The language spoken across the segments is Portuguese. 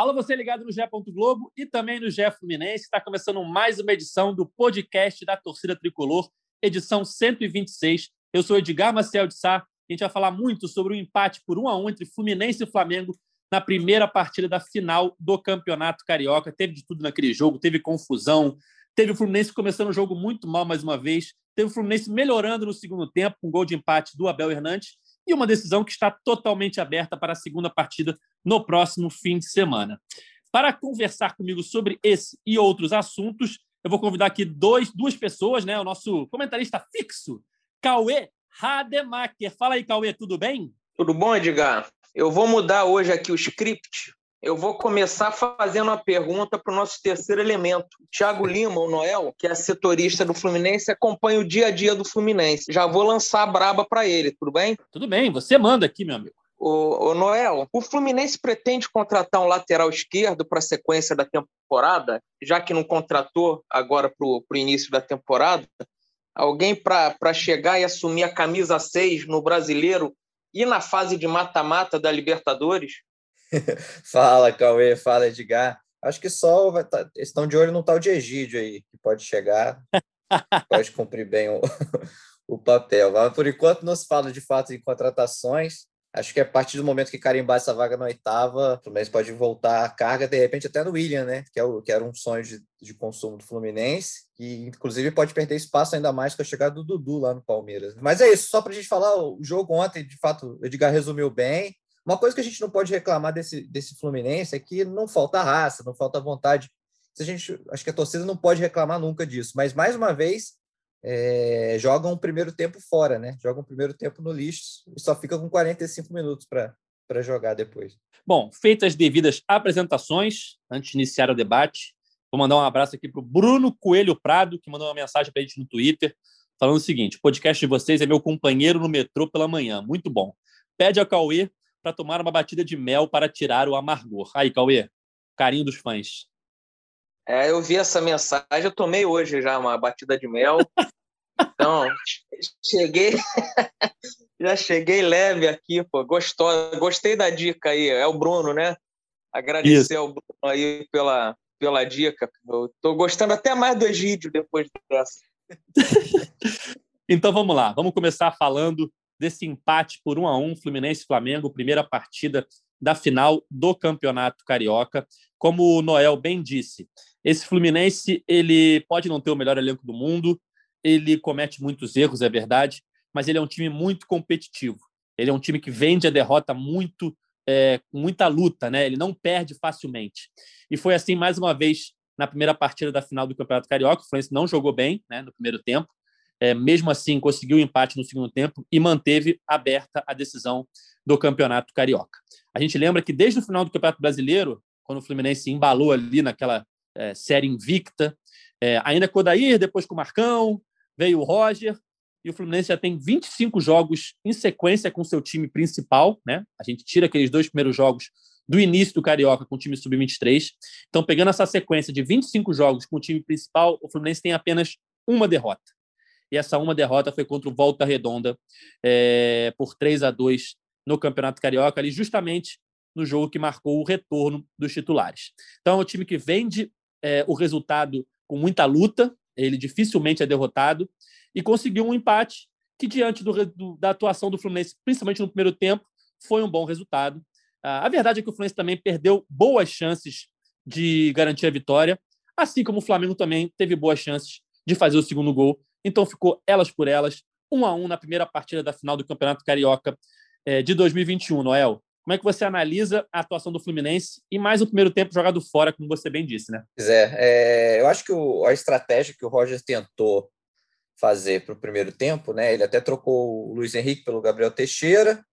Alô, você ligado no GE. Globo e também no GE Fluminense. Está começando mais uma edição do podcast da Torcida Tricolor, edição 126. Eu sou Edgar Maciel de Sá. A gente vai falar muito sobre o empate por 1 a 1 entre Fluminense e Flamengo na primeira partida da final do Campeonato Carioca. Teve de tudo naquele jogo, teve confusão, teve o Fluminense começando o jogo muito mal mais uma vez, teve o Fluminense melhorando no segundo tempo, com um gol de empate do Abel Hernandes e uma decisão que está totalmente aberta para a segunda partida no próximo fim de semana. Para conversar comigo sobre esse e outros assuntos, eu vou convidar aqui dois, duas pessoas, né? O nosso comentarista fixo, Cauê Rademacher. Fala aí, Cauê, tudo bem? Tudo bom, Edgar? Eu vou mudar hoje aqui o script. Eu vou começar fazendo uma pergunta para o nosso terceiro elemento. Thiago Lima, o Noel, que é setorista do Fluminense, acompanha o dia a dia do Fluminense. Já vou lançar a braba para ele, tudo bem? Tudo bem, você manda aqui, meu amigo. O, Noel, o Fluminense pretende contratar um lateral esquerdo para a sequência da temporada, já que não contratou agora para o início da temporada. Alguém para chegar e assumir a camisa 6 no brasileiro e na fase de mata-mata da Libertadores? fala, Cauê, fala, Edgar. Acho que só vai tá, estão de olho no tal de Egídio aí, que pode chegar, pode cumprir bem o, o papel. Mas, por enquanto, não se fala de fato em contratações. Acho que a partir do momento que carimbar essa vaga na oitava, o Fluminense pode voltar a carga, de repente, até no William, né? Que, é o, que era um sonho de, de consumo do Fluminense, e inclusive pode perder espaço ainda mais com a chegada do Dudu lá no Palmeiras. Mas é isso, só para a gente falar, o jogo ontem, de fato, o Edgar resumiu bem. Uma coisa que a gente não pode reclamar desse, desse Fluminense é que não falta raça, não falta vontade. A gente, acho que a torcida não pode reclamar nunca disso, mas mais uma vez é, jogam o primeiro tempo fora, né? Jogam o primeiro tempo no lixo e só fica com 45 minutos para jogar depois. Bom, feitas as devidas apresentações, antes de iniciar o debate, vou mandar um abraço aqui para o Bruno Coelho Prado, que mandou uma mensagem para a gente no Twitter, falando o seguinte: o podcast de vocês é meu companheiro no metrô pela manhã. Muito bom. Pede ao Cauê para tomar uma batida de mel para tirar o amargor. Aí, Cauê, carinho dos fãs. É, eu vi essa mensagem, eu tomei hoje já uma batida de mel. Então, cheguei, já cheguei leve aqui, pô, gostou, gostei da dica aí, é o Bruno, né? Agradecer Isso. ao Bruno aí pela, pela dica. Eu tô gostando até mais do Egídio depois dessa. então vamos lá, vamos começar falando desse empate por um a um Fluminense Flamengo, primeira partida da final do Campeonato Carioca. Como o Noel bem disse, esse Fluminense ele pode não ter o melhor elenco do mundo, ele comete muitos erros, é verdade, mas ele é um time muito competitivo. Ele é um time que vende a derrota muito é, com muita luta, né? Ele não perde facilmente. E foi assim mais uma vez na primeira partida da final do Campeonato Carioca. O Fluminense não jogou bem, né, no primeiro tempo. É, mesmo assim, conseguiu o empate no segundo tempo e manteve aberta a decisão do Campeonato Carioca. A gente lembra que desde o final do Campeonato Brasileiro, quando o Fluminense embalou ali naquela é, série invicta. É, ainda com o Odair, depois com o Marcão, veio o Roger, e o Fluminense já tem 25 jogos em sequência com seu time principal. Né? A gente tira aqueles dois primeiros jogos do início do Carioca com o time sub-23. Então, pegando essa sequência de 25 jogos com o time principal, o Fluminense tem apenas uma derrota. E essa uma derrota foi contra o Volta Redonda é, por 3 a 2 no Campeonato Carioca, ali justamente no jogo que marcou o retorno dos titulares. Então, é um time que vende é, o resultado com muita luta, ele dificilmente é derrotado, e conseguiu um empate que, diante do, do, da atuação do Fluminense, principalmente no primeiro tempo, foi um bom resultado. Ah, a verdade é que o Fluminense também perdeu boas chances de garantir a vitória, assim como o Flamengo também teve boas chances de fazer o segundo gol. Então ficou elas por elas, um a um na primeira partida da final do Campeonato Carioca eh, de 2021, Noel. Como é que você analisa a atuação do Fluminense e mais o primeiro tempo jogado fora, como você bem disse, né? Pois é, é eu acho que o, a estratégia que o Roger tentou fazer para o primeiro tempo, né? Ele até trocou o Luiz Henrique pelo Gabriel Teixeira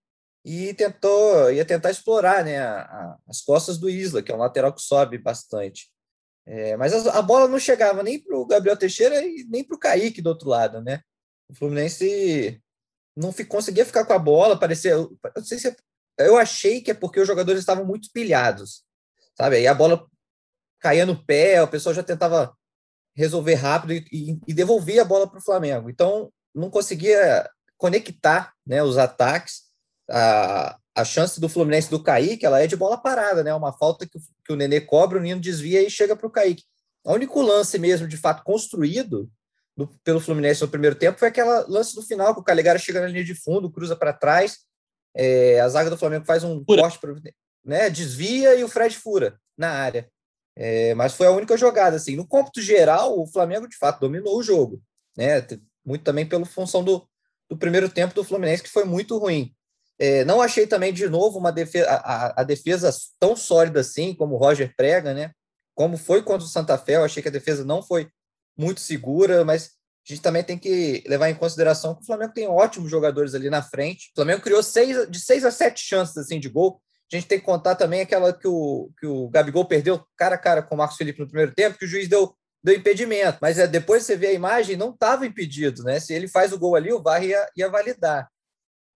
e tentou ia tentar explorar né, a, a, as costas do Isla, que é um lateral que sobe bastante. É, mas a, a, bola não chegava nem para o Gabriel Teixeira e nem para o Kaique do outro lado, né? O Fluminense não conseguia ficar com a bola, parecia. Eu, não sei se, eu achei que é porque os jogadores estavam muito pilhados, sabe? Aí a bola caía no pé, o pessoal já tentava resolver rápido e, e, e devolvia a bola para o Flamengo. Então, não conseguia conectar né, os ataques. A, a chance do Fluminense do Kaique, ela é de bola parada, né? Uma falta que, que o Nenê cobra, o Nino desvia e chega para o Kaique. O único lance mesmo, de fato, construído do, pelo Fluminense no primeiro tempo foi aquela lance do final, que o Calegari chega na linha de fundo, cruza para trás, é, a zaga do Flamengo faz um fura. corte, né, desvia e o Fred fura na área. É, mas foi a única jogada. Assim. No cômputo geral, o Flamengo de fato dominou o jogo, né? muito também pela função do, do primeiro tempo do Fluminense, que foi muito ruim. É, não achei também, de novo, uma defesa, a, a, defesa tão sólida assim, como o Roger prega, né? Como foi contra o Santa Fé, eu achei que a defesa não foi muito segura, mas a gente também tem que levar em consideração que o Flamengo tem ótimos jogadores ali na frente. O Flamengo criou seis, de seis a sete chances assim, de gol. A gente tem que contar também aquela que o, que o Gabigol perdeu cara a cara com o Marcos Felipe no primeiro tempo, que o juiz deu, deu impedimento. Mas é, depois você vê a imagem, não estava impedido, né? Se ele faz o gol ali, o VAR ia, ia validar.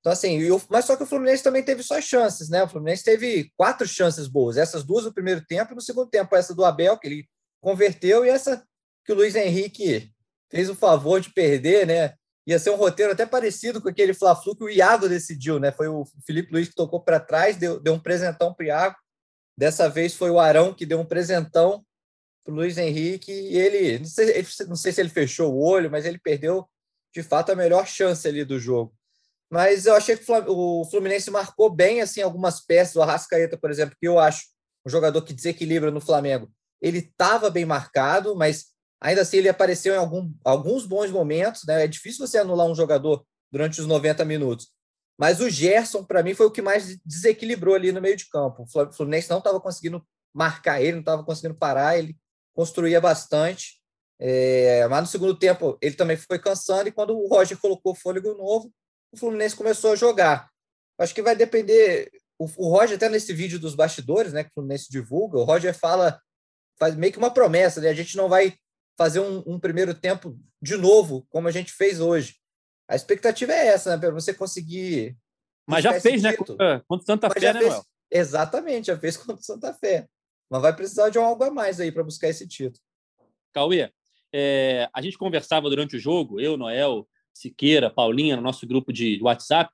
Então, assim, mas só que o Fluminense também teve suas chances, né? O Fluminense teve quatro chances boas, essas duas no primeiro tempo e no segundo tempo, essa do Abel, que ele converteu, e essa que o Luiz Henrique fez o favor de perder, né? ia ser um roteiro até parecido com aquele Fla-Flu que o Iago decidiu, né? Foi o Felipe Luiz que tocou para trás, deu, deu um presentão para o Iago. Dessa vez foi o Arão que deu um presentão para o Luiz Henrique e ele não, sei, não sei se ele fechou o olho, mas ele perdeu de fato a melhor chance ali do jogo. Mas eu achei que o Fluminense marcou bem assim algumas peças, o Arrascaeta, por exemplo, que eu acho um jogador que desequilibra no Flamengo. Ele estava bem marcado, mas Ainda assim, ele apareceu em algum, alguns bons momentos. Né? É difícil você anular um jogador durante os 90 minutos. Mas o Gerson, para mim, foi o que mais desequilibrou ali no meio de campo. O Fluminense não estava conseguindo marcar ele, não estava conseguindo parar, ele construía bastante. É, mas no segundo tempo, ele também foi cansando, e quando o Roger colocou fôlego novo, o Fluminense começou a jogar. Acho que vai depender. O, o Roger, até nesse vídeo dos bastidores, né, que o Fluminense divulga, o Roger fala, faz meio que uma promessa, né? A gente não vai fazer um, um, primeiro tempo de novo, como a gente fez hoje. A expectativa é essa, né? Para você conseguir. Mas já fez, né? Contra, contra Santa Mas Fé, né, fez, Exatamente, já fez contra Santa Fé. Mas vai precisar de algo a mais aí para buscar esse título. Cauê, é, a gente conversava durante o jogo, eu, Noel, Siqueira, Paulinha, no nosso grupo de WhatsApp,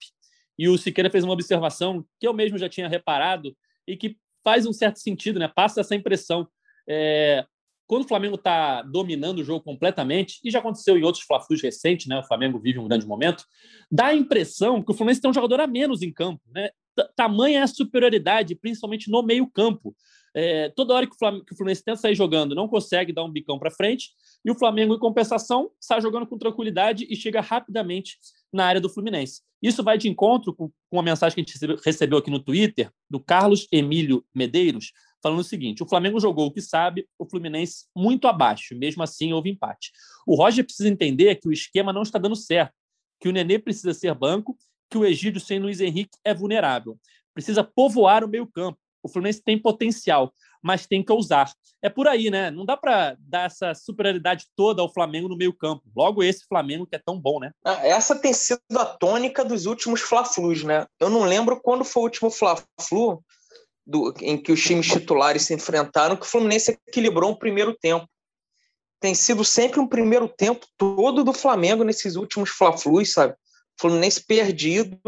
e o Siqueira fez uma observação que eu mesmo já tinha reparado e que faz um certo sentido, né? Passa essa impressão. É, quando o Flamengo está dominando o jogo completamente, e já aconteceu em outros fla recentes, né? O Flamengo vive um grande momento, dá a impressão que o Fluminense tem um jogador a menos em campo, né? Tamanha é a superioridade, principalmente no meio-campo. É, toda hora que o, Flamengo, que o Fluminense tenta sair jogando, não consegue dar um bicão para frente, e o Flamengo, em compensação, sai jogando com tranquilidade e chega rapidamente na área do Fluminense. Isso vai de encontro com uma mensagem que a gente recebeu aqui no Twitter, do Carlos Emílio Medeiros, falando o seguinte: o Flamengo jogou o que sabe, o Fluminense muito abaixo, mesmo assim houve empate. O Roger precisa entender que o esquema não está dando certo, que o Nenê precisa ser banco, que o Egídio sem Luiz Henrique é vulnerável. Precisa povoar o meio-campo. O Fluminense tem potencial, mas tem que ousar. É por aí, né? Não dá para dar essa superioridade toda ao Flamengo no meio-campo. Logo esse Flamengo que é tão bom, né? Ah, essa tem sido a tônica dos últimos Fla-Flus, né? Eu não lembro quando foi o último Fla-Flu do, em que os times titulares se enfrentaram, que o Fluminense equilibrou um primeiro tempo. Tem sido sempre um primeiro tempo todo do Flamengo nesses últimos Fla-Flus, sabe? Fluminense perdido,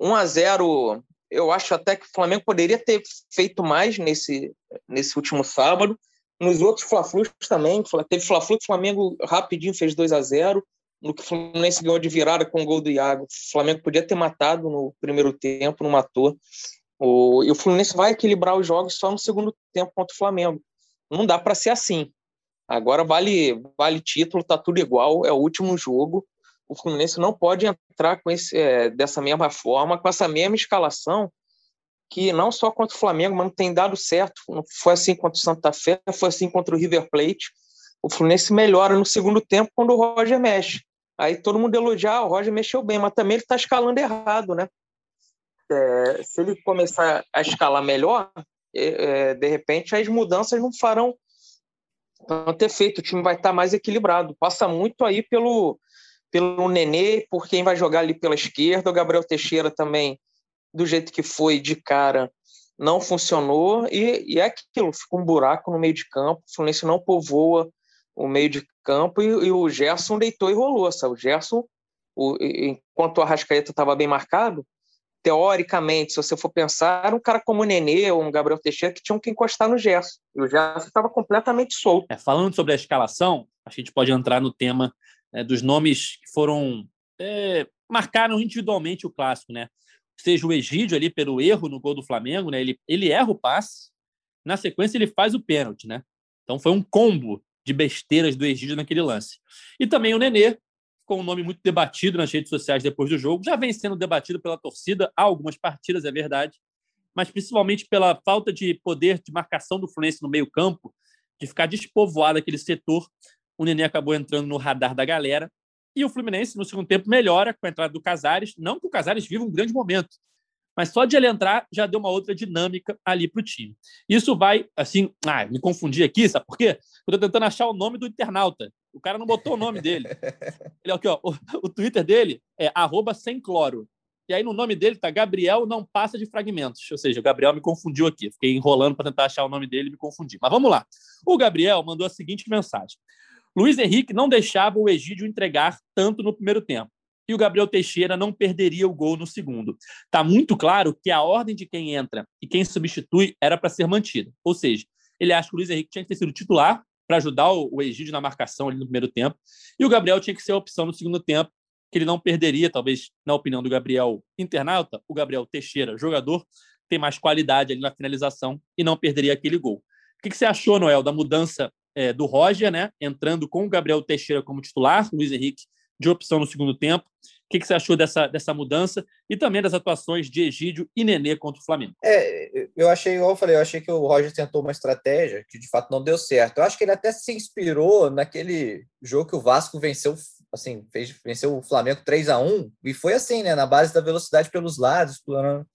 1 a 0 eu acho até que o Flamengo poderia ter feito mais nesse, nesse último sábado. Nos outros Fla-Flus também, teve Fla-Flu que o Flamengo rapidinho fez 2 a 0 no que o Fluminense ganhou de virada com o gol do Iago. O Flamengo podia ter matado no primeiro tempo, não matou. O, e o Fluminense vai equilibrar os jogos só no segundo tempo contra o Flamengo. Não dá para ser assim. Agora vale, vale título, tá tudo igual, é o último jogo. O Fluminense não pode entrar com esse, é, dessa mesma forma, com essa mesma escalação, que não só contra o Flamengo, mas não tem dado certo. Foi assim contra o Santa Fé, foi assim contra o River Plate. O Fluminense melhora no segundo tempo quando o Roger mexe. Aí todo mundo elogia, ah, o Roger mexeu bem, mas também ele está escalando errado, né? é, se ele começar a escalar melhor, é, é de repente as mudanças não farão tanto efeito, o time vai estar mais equilibrado. Passa muito aí pelo, pelo Nenê, por quem vai jogar ali pela esquerda, o Gabriel Teixeira também, do jeito que foi de cara, não funcionou, e, e é aquilo, fica um buraco no meio de campo, o Fluminense não povoa o meio de campo, e, e o Gerson deitou e rolou, sabe? O Gerson, o, enquanto o Arrascaeta estava bem marcado, teoricamente, se você for pensar, um cara como o Nenê ou um Gabriel Teixeira que tinham que encostar no Gerson. E o Gerson estava completamente solto. É, falando sobre a escalação, a gente pode entrar no tema é, dos nomes que foram. É, marcaram individualmente o clássico, né? Seja o Egídio ali pelo erro no gol do Flamengo, né? Ele, ele erra o passe, na sequência ele faz o pênalti, né? Então foi um combo de besteiras do Egídio naquele lance. E também o Nenê, com um nome muito debatido nas redes sociais depois do jogo, já vem sendo debatido pela torcida há algumas partidas, é verdade, mas principalmente pela falta de poder de marcação do Fluminense no meio-campo, de ficar despovoado aquele setor. O Nenê acabou entrando no radar da galera. E o Fluminense, no segundo tempo, melhora com a entrada do Casares. Não que o Casares viva um grande momento, mas só de ele entrar já deu uma outra dinâmica ali para o time. Isso vai, assim, ah, me confundi aqui, sabe por quê? Eu estou tentando achar o nome do internauta. O cara não botou o nome dele. Ele aqui, ó, o, o Twitter dele é arroba sem cloro. E aí no nome dele tá Gabriel não passa de fragmentos. Ou seja, o Gabriel me confundiu aqui. Fiquei enrolando para tentar achar o nome dele e me confundi. Mas vamos lá. O Gabriel mandou a seguinte mensagem. Luiz Henrique não deixava o Egídio entregar tanto no primeiro tempo. E o Gabriel Teixeira não perderia o gol no segundo. Tá muito claro que a ordem de quem entra e quem substitui era para ser mantida. Ou seja, ele acha que o Luiz Henrique tinha que ter sido titular para ajudar o, Egídio na marcação ali no primeiro tempo. E o Gabriel tinha que ser a opção no segundo tempo, que ele não perderia, talvez, na opinião do Gabriel internauta, o Gabriel Teixeira, jogador, tem mais qualidade ali na finalização e não perderia aquele gol. O que você achou, Noel, da mudança é, do Roger, né? Entrando com o Gabriel Teixeira como titular, Luiz Henrique de opção no segundo tempo. O que, que você achou dessa, dessa mudança e também das atuações de Egídio e Nenê contra o Flamengo? É, eu achei, eu falei, eu achei que o Roger tentou uma estratégia que de fato não deu certo. Eu acho que ele até se inspirou naquele jogo que o Vasco venceu, assim, fez, venceu o Flamengo 3 a 1 e foi assim, né, na base da velocidade pelos lados, explorando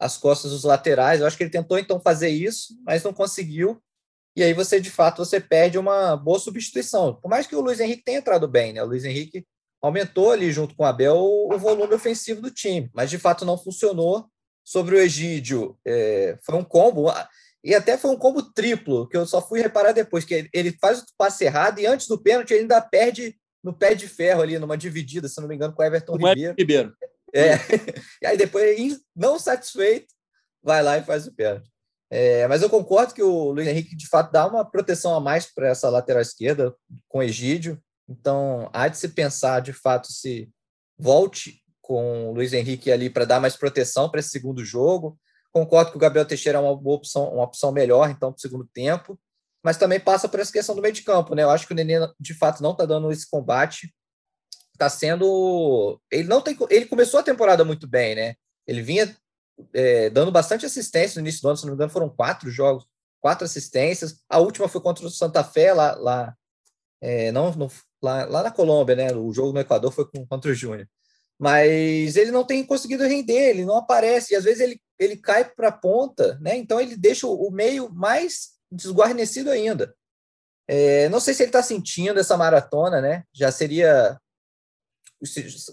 as costas dos laterais. Eu acho que ele tentou então fazer isso, mas não conseguiu. E aí você, de fato, você perde uma boa substituição. Por mais que o Luiz Henrique tenha entrado bem, né? O Luiz Henrique aumentou ali junto com o Abel o volume ofensivo do time, mas de fato não funcionou. Sobre o Egídio, é, foi um combo, e até foi um combo triplo, que eu só fui reparar depois, que ele faz o passe errado e antes do pênalti ele ainda perde no pé de ferro ali, numa dividida, se não me engano, com o Everton Ribeiro. Ribeiro. É. e aí depois, não satisfeito, vai lá e faz o pênalti. É, mas eu concordo que o Luiz Henrique, de fato, dá uma proteção a mais para essa lateral esquerda com Egídio. Então, há de se pensar, de fato, se volte com o Luiz Henrique ali para dar mais proteção para esse segundo jogo. Concordo que o Gabriel Teixeira é uma boa opção, uma opção melhor, então, para o segundo tempo. Mas também passa por essa questão do meio de campo, né? Eu acho que o Nenê, de fato, não está dando esse combate. Está sendo. Ele não tem. Ele começou a temporada muito bem, né? Ele vinha é, dando bastante assistência no início do ano, se não me engano, foram quatro jogos, quatro assistências. A última foi contra o Santa Fé, lá, lá é, não, lá, lá na Colômbia, né? O jogo no Equador foi contra o Júnior. Mas ele não tem conseguido render, ele não aparece, e às vezes ele, ele cai para a ponta, né? Então ele deixa o, meio mais desguarnecido ainda. É, não sei se ele está sentindo essa maratona, né? Já seria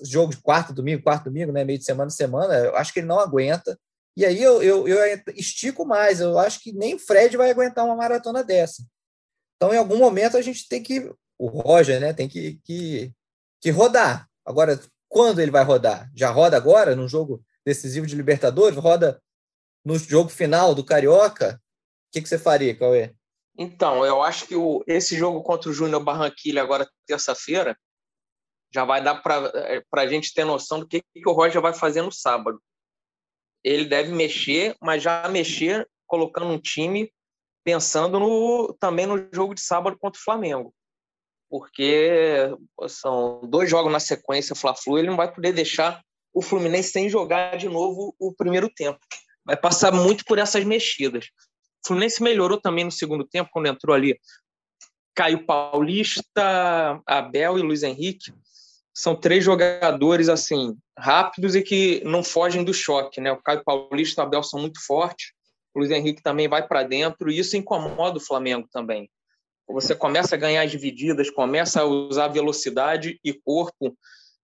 jogo de quarto, domingo, quarto, domingo, né? Meio de semana, semana. Eu acho que ele não aguenta. E aí eu, eu, eu estico mais. Eu acho que nem Fred vai aguentar uma maratona dessa. Então, em algum momento, a gente tem que o Roger né, tem que, que, que rodar. Agora, quando ele vai rodar? Já roda agora, num jogo decisivo de Libertadores? Roda no jogo final do Carioca? O que, que você faria, Cauê? Então, eu acho que o, esse jogo contra o Júnior Barranquilla, agora terça-feira, já vai dar para é, a gente ter noção do que, que o Roger vai fazer no sábado. Ele deve mexer, mas já mexer colocando um time pensando no, também no jogo de sábado contra o Flamengo porque são dois jogos na sequência Fla-Flu, ele não vai poder deixar o Fluminense sem jogar de novo o primeiro tempo. Vai passar muito por essas mexidas. O Fluminense melhorou também no segundo tempo, quando entrou ali Caio Paulista, Abel e Luiz Henrique. são três jogadores assim rápidos e que não fogem do choque, né? O Caio Paulista e o Abel são muito fortes, o Luiz Henrique também vai para dentro e isso incomoda o Flamengo também. Você começa a ganhar as divididas, começa a usar velocidade e corpo,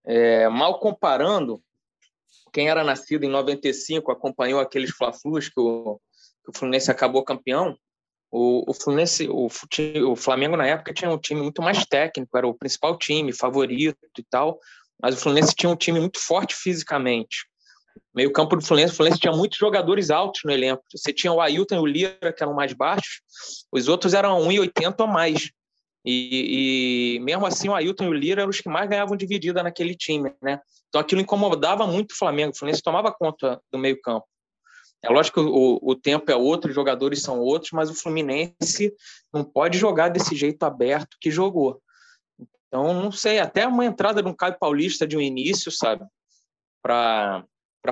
é, mal comparando. Quem era nascido em 95 acompanhou aqueles Fla-Flus que o, que o Fluminense acabou campeão. O, o Fluminense, o, o Flamengo na época tinha um time muito mais técnico, era o principal time, favorito e tal, mas o Fluminense tinha um time muito forte fisicamente. Meio campo do Fluminense, o Fluminense tinha muitos jogadores altos no elenco. Você tinha o Ailton e o Lira, que eram mais baixos, os outros eram 1,80 ou mais. E, e, mesmo assim, o Ailton e o Lira eram os que mais ganhavam dividida naquele time, né? Então aquilo incomodava muito o Flamengo. O Fluminense tomava conta do meio campo. É lógico que o, o tempo é outro, os jogadores são outros, mas o Fluminense não pode jogar desse jeito aberto que jogou. Então, não sei, até uma entrada de um Caio Paulista de um início, sabe? Para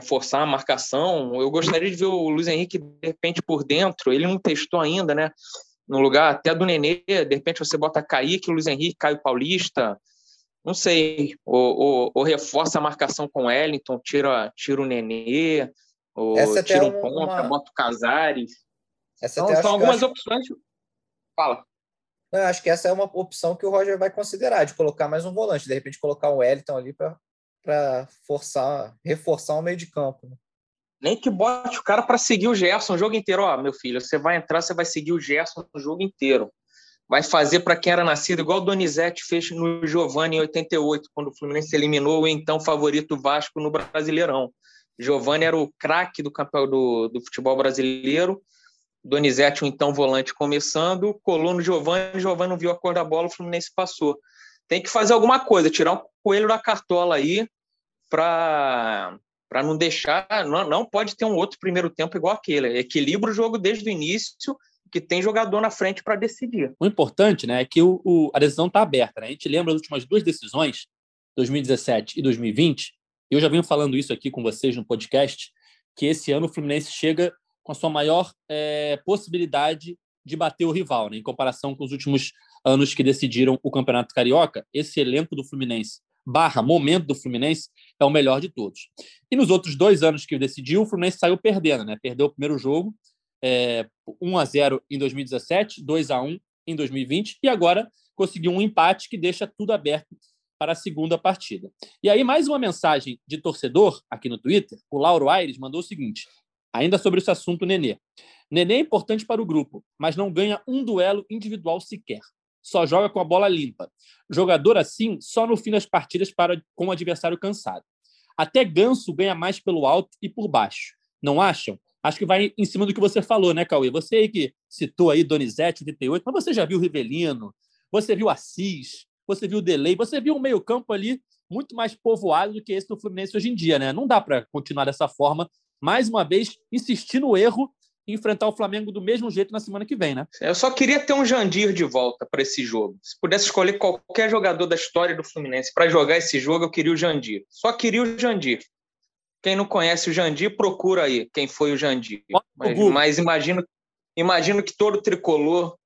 forçar a marcação. Eu gostaria de ver o Luiz Henrique, de repente, por dentro. Ele não testou ainda, né? No lugar até do Nenê, de repente você bota Kaique, Luiz Henrique, Caio Paulista. Não sei. Ou, ou, ou reforça a marcação com o Wellington, tira, tira o Nenê ou Essa tira um ponta, uma... bota o Casares. Essa então, são algumas acho... opções. Fala. Acho que essa é uma opção que o Roger vai considerar, de colocar mais um volante, de repente colocar o Wellington ali para forçar, reforçar o meio de campo. Né? Nem que bote o cara para seguir o Gerson o jogo inteiro. Ó, meu filho, você vai entrar, você vai seguir o Gerson o jogo inteiro. Vai fazer para quem era nascido, igual o Donizete fez no Giovanni em 88, quando o Fluminense eliminou o então favorito Vasco no Brasileirão. Giovanni era o craque do campeão do, do futebol brasileiro. Donizete, um então volante, começando, colou no Giovanni, Giovanni não viu a cor da bola, o Fluminense passou. Tem que fazer alguma coisa, tirar um coelho da cartola aí para para não deixar, não, não pode ter um outro primeiro tempo igual aquele. Equilibra o jogo desde o início, que tem jogador na frente para decidir. O importante né, é que o, o a decisão está aberta. Né? A gente lembra as últimas duas decisões, 2017 e 2020, eu já venho falando isso aqui com vocês no podcast, que esse ano o Fluminense chega com a sua maior é, possibilidade de bater o rival, né? em comparação com os últimos anos que decidiram o Campeonato Carioca. Esse elenco do Fluminense, barra momento do Fluminense, é o melhor de todos. E nos outros dois anos que decidiu, o Fluminense saiu perdendo, né? Perdeu o primeiro jogo, é, 1 a 0 em 2017, 2 a 1 em 2020, e agora conseguiu um empate que deixa tudo aberto para a segunda partida. E aí, mais uma mensagem de torcedor aqui no Twitter. O Lauro Aires mandou o seguinte, ainda sobre esse assunto Nenê. Nenê é importante para o grupo, mas não ganha um duelo individual sequer. Só joga com a bola limpa. Jogador assim, só no fim das partidas para com o adversário cansado. Até Ganso ganha mais pelo alto e por baixo. Não acham? Acho que vai em cima do que você falou, né, Cauê? Você aí que citou aí Donizete, 88, mas você já viu Rivelino, você viu Assis, você viu o delay, você viu um meio-campo ali muito mais povoado do que esse do Fluminense hoje em dia, né? Não dá para continuar dessa forma, mais uma vez, insistir no erro e enfrentar o Flamengo do mesmo jeito na semana que vem, né? Eu só queria ter um Jandir de volta para esse jogo. Se pudesse escolher qualquer jogador da história do Fluminense para jogar esse jogo, eu queria o Jandir. Só queria o Jandir. Quem não conhece o Jandir, procura aí quem foi o Jandir. Mas, mas imagino, imagino que todo tricolor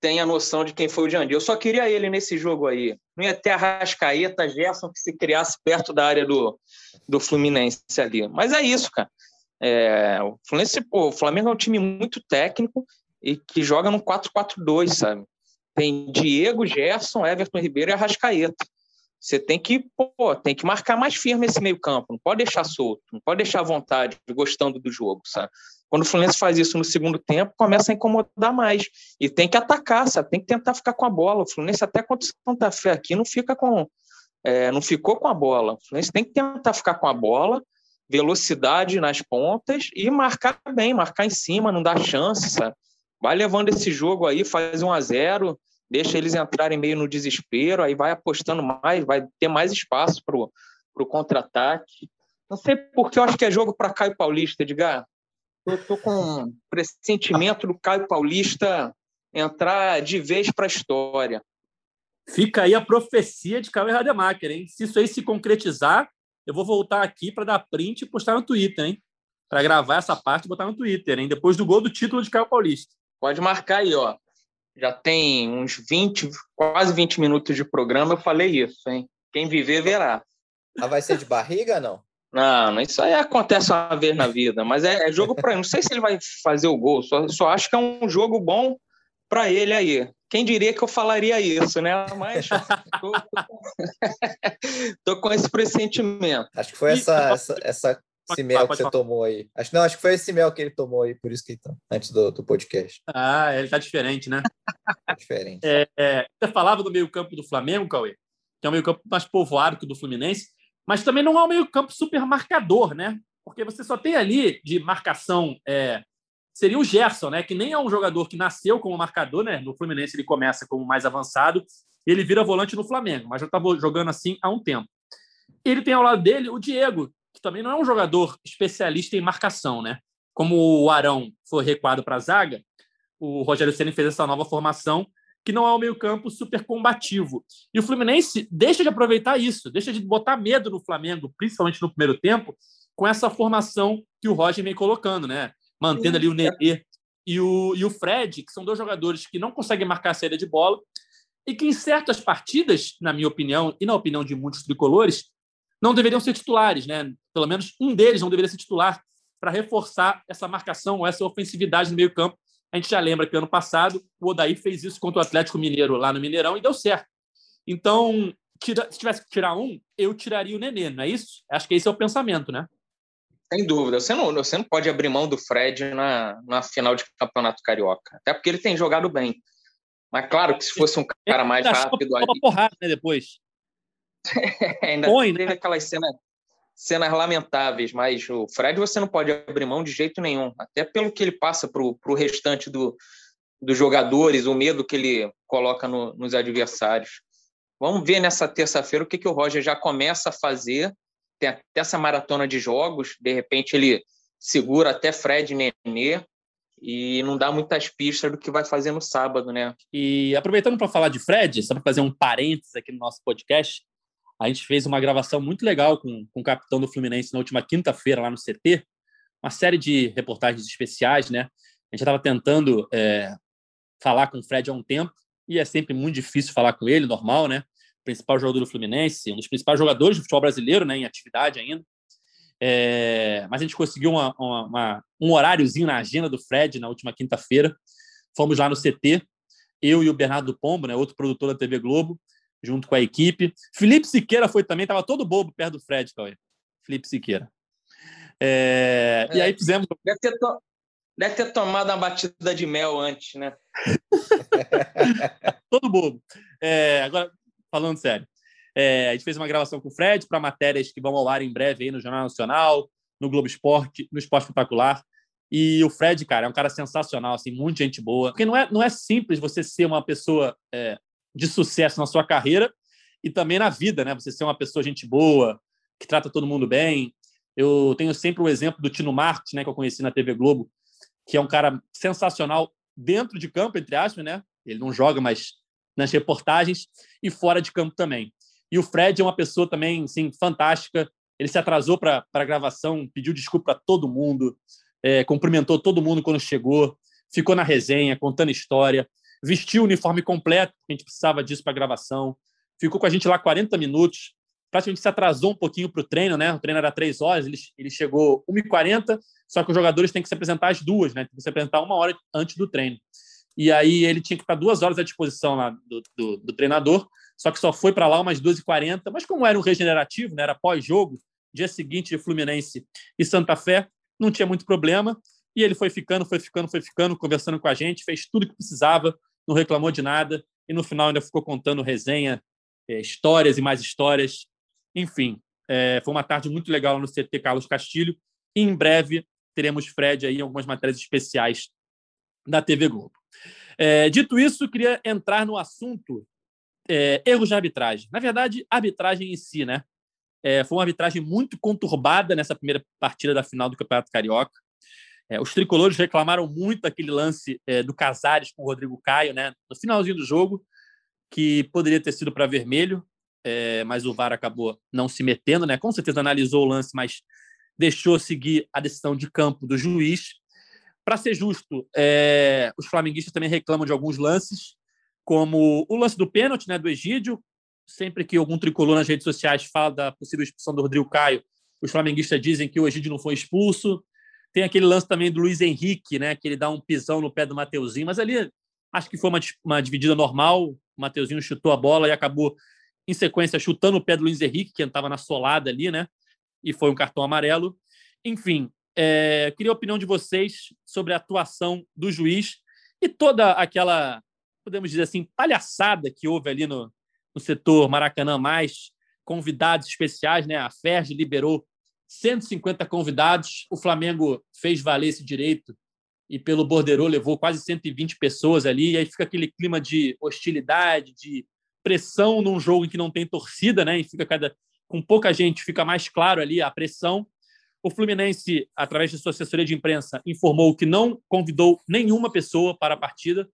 tem a noção de quem foi o Jandir. Eu só queria ele nesse jogo aí. Não ia ter a Rascaeta, Gerson, que se criasse perto da área do, do Fluminense ali. Mas é isso, cara. É, o, Fluminense, pô, o Flamengo é um time muito técnico e que joga no 4-4-2, sabe? Tem Diego, Gerson, Everton Ribeiro e Arrascaeta. Você tem que, pô, tem que marcar mais firme esse meio campo, não pode deixar solto, não pode deixar à vontade, gostando do jogo, sabe? Quando o Fluminense faz isso no segundo tempo, começa a incomodar mais. E tem que atacar, sabe? Tem que tentar ficar com a bola. O Fluminense, até quando o Santa Fé aqui, não fica com. É, não ficou com a bola. O Fluminense tem que tentar ficar com a bola, velocidade nas pontas e marcar bem, marcar em cima, não dar chance, sabe? Vai levando esse jogo aí, faz 1 a 0 deixa eles entrarem meio no desespero, aí vai apostando mais, vai ter mais espaço para o contra-ataque. Não sei porque eu acho que é jogo para Caio Paulista, Edgar. Eu estou com um pressentimento do Caio Paulista entrar de vez para a história. Fica aí a profecia de Caio Rademacher, hein? Se isso aí se concretizar, eu vou voltar aqui para dar print e postar no Twitter, hein? Para gravar essa parte e botar no Twitter, hein? Depois do gol do título de Caio Paulista. Pode marcar aí, ó. Já tem uns 20, quase 20 minutos de programa, eu falei isso, hein? Quem viver, verá. Ah, vai ser de barriga, não? Não, isso aí acontece uma vez na vida, mas é, é jogo para Não sei se ele vai fazer o gol, só, só acho que é um jogo bom para ele aí. Quem diria que eu falaria isso, né? Mas tô, tô, com esse pressentimento. Acho que foi essa, essa, essa esse mel que você falar. tomou aí. Acho, não, acho que foi esse mel que ele tomou aí, por isso que tá, antes do, do podcast. Ah, ele tá diferente, né? Tá diferente. É, é, você falava do meio-campo do Flamengo, Cauê, que é um meio-campo mais povoado que o do Fluminense, mas também não é um meio-campo super marcador, né? Porque você só tem ali de marcação. É, seria o Gerson, né? Que nem é um jogador que nasceu como marcador, né? No Fluminense ele começa como mais avançado, ele vira volante no Flamengo, mas já estava jogando assim há um tempo. Ele tem ao lado dele o Diego, que também não é um jogador especialista em marcação, né? Como o Arão foi recuado para a zaga, o Rogério Ceni fez essa nova formação que não é um meio-campo super combativo. E o Fluminense deixa de aproveitar isso, deixa de botar medo no Flamengo, principalmente no primeiro tempo, com essa formação que o Roger vem colocando, né? Mantendo ali o Nenê e o, e o Fred, que são dois jogadores que não conseguem marcar a saída de bola e que em certas partidas, na minha opinião e na opinião de muitos tricolores, não deveriam ser titulares, né? Pelo menos um deles não deveria ser titular para reforçar essa marcação ou essa ofensividade no meio-campo. A gente já lembra que ano passado o Odair fez isso contra o Atlético Mineiro lá no Mineirão e deu certo. Então, tira, se tivesse que tirar um, eu tiraria o Nenê, não é isso? Acho que esse é o pensamento, né? Sem dúvida. Você não, você não pode abrir mão do Fred na, na final de campeonato carioca. Até porque ele tem jogado bem. Mas claro que se fosse um cara mais rápido. Uma porrada, né, depois. Ainda Põe, teve né? aquelas cenas, cenas lamentáveis, mas o Fred você não pode abrir mão de jeito nenhum, até pelo que ele passa para o restante do, dos jogadores, o medo que ele coloca no, nos adversários. Vamos ver nessa terça-feira o que, que o Roger já começa a fazer. Tem até essa maratona de jogos, de repente ele segura até Fred e Nenê e não dá muitas pistas do que vai fazer no sábado, né? E aproveitando para falar de Fred, só para fazer um parênteses aqui no nosso podcast, a gente fez uma gravação muito legal com, com o capitão do Fluminense na última quinta-feira lá no CT, uma série de reportagens especiais, né? A gente estava tentando é, falar com o Fred há um tempo e é sempre muito difícil falar com ele, normal, né? Principal jogador do Fluminense, um dos principais jogadores do futebol brasileiro, né? Em atividade ainda. É, mas a gente conseguiu uma, uma, uma, um horáriozinho na agenda do Fred na última quinta-feira. Fomos lá no CT, eu e o Bernardo Pombo, né, outro produtor da TV Globo, junto com a equipe. Felipe Siqueira foi também, estava todo bobo perto do Fred, Cauê. Felipe Siqueira. É, é, e aí fizemos. Deve ter, to... Deve ter tomado uma batida de mel antes, né? todo bobo. É, agora, falando sério. É, a gente fez uma gravação com o Fred para matérias que vão ao ar em breve aí no Jornal Nacional, no Globo Esporte, no Esporte Espetacular. E o Fred, cara, é um cara sensacional, assim, muito gente boa. Porque não é, não é simples você ser uma pessoa é, de sucesso na sua carreira e também na vida, né? Você ser uma pessoa gente boa, que trata todo mundo bem. Eu tenho sempre o exemplo do Tino Marques, né, que eu conheci na TV Globo, que é um cara sensacional dentro de campo, entre aspas, né? Ele não joga, mas nas reportagens e fora de campo também. E o Fred é uma pessoa também, sim, fantástica. Ele se atrasou para a gravação, pediu desculpa para todo mundo, é, cumprimentou todo mundo quando chegou, ficou na resenha, contando história vestiu o uniforme completo, a gente precisava disso para gravação. Ficou com a gente lá 40 minutos, praticamente se atrasou um pouquinho para o treino, né? O treino era três horas, ele, ele chegou 1h40, só que os jogadores têm que se apresentar às duas, né? Tem que se apresentar uma hora antes do treino. E aí ele tinha que estar duas horas à disposição lá do, do, do treinador, só que só foi para lá umas 2h40. Mas como era um regenerativo, né? era pós-jogo, dia seguinte de Fluminense e Santa Fé, não tinha muito problema. E ele foi ficando, foi ficando, foi ficando, conversando com a gente, fez tudo que precisava, não reclamou de nada e no final ainda ficou contando resenha, é, histórias e mais histórias. Enfim, é, foi uma tarde muito legal no CT Carlos Castilho e em breve teremos Fred aí em algumas matérias especiais da TV Globo. É, dito isso, queria entrar no assunto é, erros de arbitragem. Na verdade, arbitragem em si, né? É, foi uma arbitragem muito conturbada nessa primeira partida da final do Campeonato Carioca. É, os tricolores reclamaram muito daquele lance é, do Casares com o Rodrigo Caio, né, no finalzinho do jogo, que poderia ter sido para vermelho, é, mas o VAR acabou não se metendo, né? Com certeza analisou o lance, mas deixou seguir a decisão de campo do juiz. Para ser justo, é, os flamenguistas também reclamam de alguns lances, como o lance do pênalti, né, do Egídio, sempre que algum tricolor nas redes sociais fala da possível expulsão do Rodrigo Caio, os flamenguistas dizem que o Egídio não foi expulso. Tem aquele lance também do Luiz Henrique, né, que ele dá um pisão no pé do Mateuzinho, mas ali acho que foi uma, uma dividida normal. O Mateuzinho chutou a bola e acabou, em sequência, chutando o pé do Luiz Henrique, que estava na solada ali, né? E foi um cartão amarelo. Enfim, é, queria a opinião de vocês sobre a atuação do juiz e toda aquela, podemos dizer assim, palhaçada que houve ali no, no setor Maracanã Mais, convidados especiais, né? A FERJ liberou 150 convidados, o Flamengo fez valer esse direito e pelo borderô levou quase 120 pessoas ali, e aí fica aquele clima de hostilidade, de pressão num jogo em que não tem torcida, né? E fica cada com pouca gente, fica mais claro ali a pressão. O Fluminense, através de sua assessoria de imprensa, informou que não convidou nenhuma pessoa para a partida,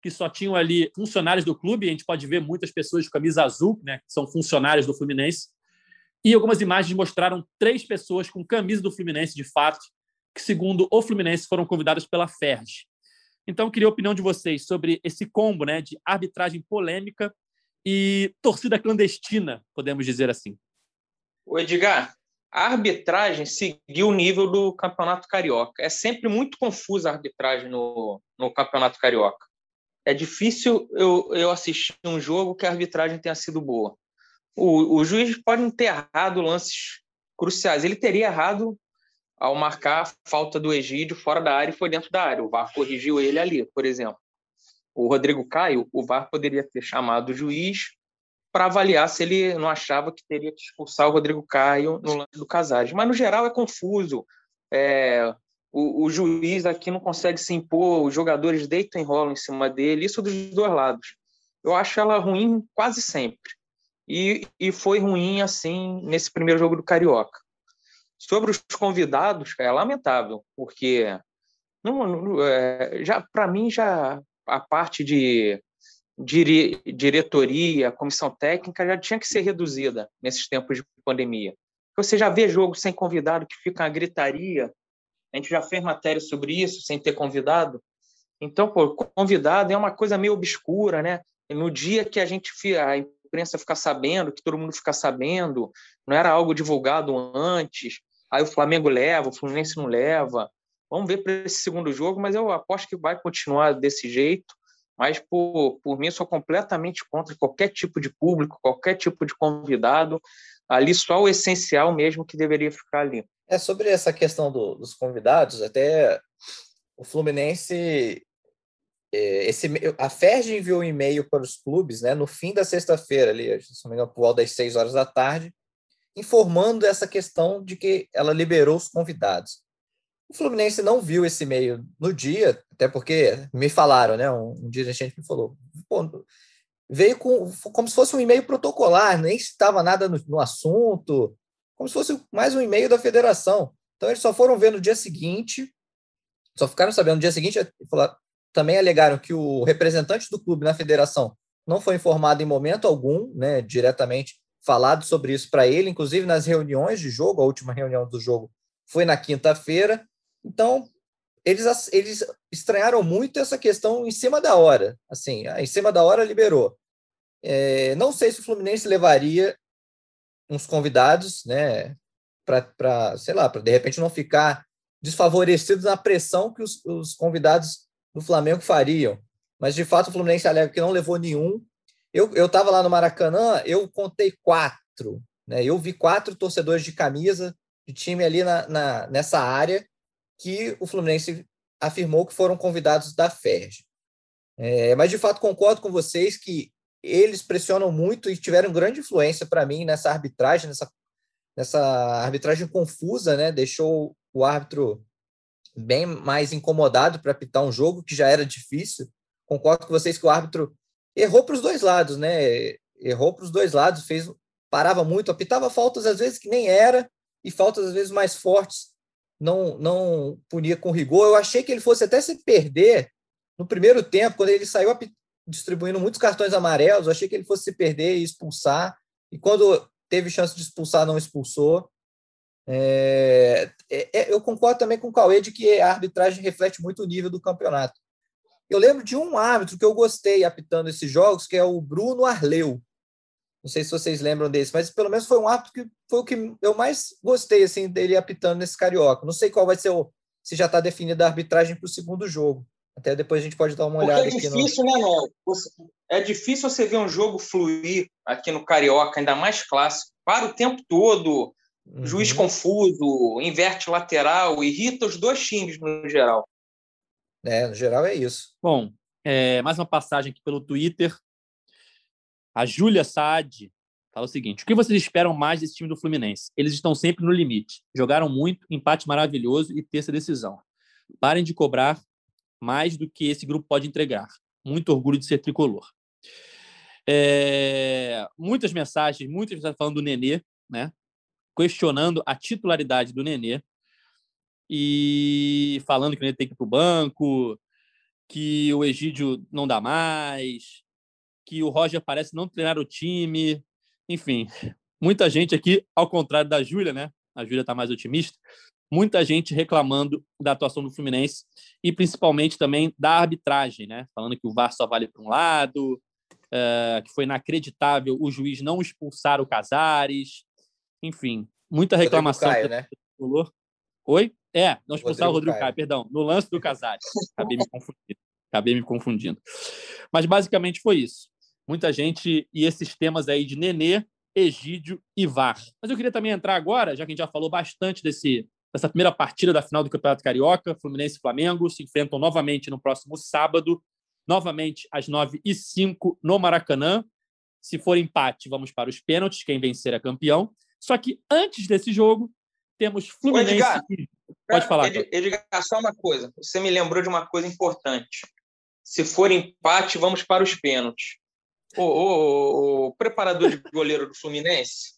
que só tinham ali funcionários do clube. A gente pode ver muitas pessoas de camisa azul, né, que são funcionários do Fluminense. E algumas imagens mostraram três pessoas com camisa do Fluminense, de fato, que, segundo o Fluminense, foram convidadas pela FERJ. Então, queria a opinião de vocês sobre esse combo né, de arbitragem polêmica e torcida clandestina, podemos dizer assim. O Edgar, a arbitragem seguiu o nível do Campeonato Carioca. É sempre muito confusa a arbitragem no, no Campeonato Carioca. É difícil eu, eu assistir um jogo que a arbitragem tenha sido boa. O, o juiz pode ter errado lances cruciais. Ele teria errado ao marcar a falta do Egídio fora da área e foi dentro da área. O VAR corrigiu ele ali, por exemplo. O Rodrigo Caio, o VAR poderia ter chamado o juiz para avaliar se ele não achava que teria que expulsar o Rodrigo Caio no lance do Casares. Mas, no geral, é confuso. É, o, o, juiz aqui não consegue se impor, os jogadores deitam e rolam em cima dele, isso dos dois lados. Eu acho ela ruim quase sempre. E, e foi ruim, assim, nesse primeiro jogo do Carioca. Sobre os convidados, é lamentável, porque não, não é, já para mim já a parte de dire, diretoria, comissão técnica já tinha que ser reduzida nesses tempos de pandemia. Você já vê jogo sem convidado que fica uma gritaria. A gente já fez matéria sobre isso sem ter convidado. Então, pô, convidado é uma coisa meio obscura, né? No dia que a gente a imprensa ficar sabendo, que todo mundo ficar sabendo, não era algo divulgado antes. Aí o Flamengo leva, o Fluminense não leva. Vamos ver para esse segundo jogo, mas eu aposto que vai continuar desse jeito. Mas, por, por mim, sou completamente contra qualquer tipo de público, qualquer tipo de convidado. Ali só o essencial mesmo que deveria ficar ali. É sobre essa questão do, dos convidados, até o Fluminense esse, a FERJ enviou um e-mail para os clubes né, no fim da sexta-feira, ali, se não me engano, por volta das seis horas da tarde, informando essa questão de que ela liberou os convidados. O Fluminense não viu esse e-mail no dia, até porque me falaram, né? Um, um dirigente me falou, veio com, como se fosse um e-mail protocolar, nem citava nada no, no assunto, como se fosse mais um e-mail da federação. Então eles só foram ver no dia seguinte, só ficaram sabendo no dia seguinte, falaram, também alegaram que o representante do clube na federação não foi informado em momento algum, né, diretamente falado sobre isso para ele, inclusive nas reuniões de jogo, a última reunião do jogo foi na quinta-feira. Então, eles, eles estranharam muito essa questão em cima da hora. Assim, ah, em cima da hora liberou. É, não sei se o Fluminense levaria uns convidados, né, para, sei lá, para de repente não ficar desfavorecidos na pressão que os, os convidados do Flamengo fariam. Mas, de fato, o Fluminense alega que não levou nenhum. Eu estava lá no Maracanã, eu contei quatro. Né? Eu vi quatro torcedores de camisa de time ali na, na, nessa área que o Fluminense afirmou que foram convidados da FERJ. É, mas, de fato, concordo com vocês que eles pressionam muito e tiveram grande influência para mim nessa arbitragem, nessa, nessa arbitragem confusa, né? Deixou o árbitro bem mais incomodado para apitar um jogo que já era difícil. Concordo com vocês que o árbitro errou para os dois lados, né? Errou para os dois lados, fez parava muito, apitava faltas às vezes que nem era e faltas às vezes mais fortes não não punia com rigor. Eu achei que ele fosse até se perder no primeiro tempo, quando ele saiu distribuindo muitos cartões amarelos, eu achei que ele fosse se perder e expulsar. E quando teve chance de expulsar, não expulsou. É, é, é eu concordo também com o Cauê de que a arbitragem reflete muito o nível do campeonato. Eu lembro de um árbitro que eu gostei apitando esses jogos, que é o Bruno Arleu. Não sei se vocês lembram desse, mas pelo menos foi um árbitro que foi o que eu mais gostei assim dele apitando nesse carioca. Não sei qual vai ser o se já está definida a arbitragem para o segundo jogo. Até depois a gente pode dar uma Porque olhada é difícil, no... né, Noel? É difícil você ver um jogo fluir aqui no Carioca, ainda mais clássico. Para o tempo todo, uhum. juiz confuso, inverte lateral, irrita os dois times no geral. É, no geral é isso. Bom, é, mais uma passagem aqui pelo Twitter. A Júlia Saad fala o seguinte: o que vocês esperam mais desse time do Fluminense? Eles estão sempre no limite. Jogaram muito, empate maravilhoso e terça decisão. Parem de cobrar mais do que esse grupo pode entregar. Muito orgulho de ser tricolor. É, muitas mensagens, muitas mensagens falando do Nenê, né? Questionando a titularidade do Nenê e falando que o Nenê tem que ir para o banco, que o Egídio não dá mais, que o Roger parece não treinar o time. Enfim, muita gente aqui, ao contrário da Júlia, né? A Júlia está mais otimista. Muita gente reclamando da atuação do Fluminense e principalmente também da arbitragem, né? Falando que o VAR só vale para um lado, uh, que foi inacreditável o juiz não expulsar o Casares. Enfim, muita reclamação. Caio, né? Oi? É, não expulsar o Rodrigo, Caio. Caio, perdão, no lance do Casares. Acabei me confundindo. Acabei me confundindo. Mas basicamente foi isso muita gente e esses temas aí de Nenê, Egídio e VAR. Mas eu queria também entrar agora, já que a gente já falou bastante desse, dessa primeira partida da final do Campeonato Carioca, Fluminense e Flamengo se enfrentam novamente no próximo sábado, novamente às 9h05 no Maracanã. Se for empate, vamos para os pênaltis, quem vencer é campeão. Só que antes desse jogo, temos Fluminense. Edgar, e... Pode falar. Edgar, só uma coisa. Você me lembrou de uma coisa importante. Se for empate, vamos para os pênaltis. O, o, o, preparador de goleiro do Fluminense,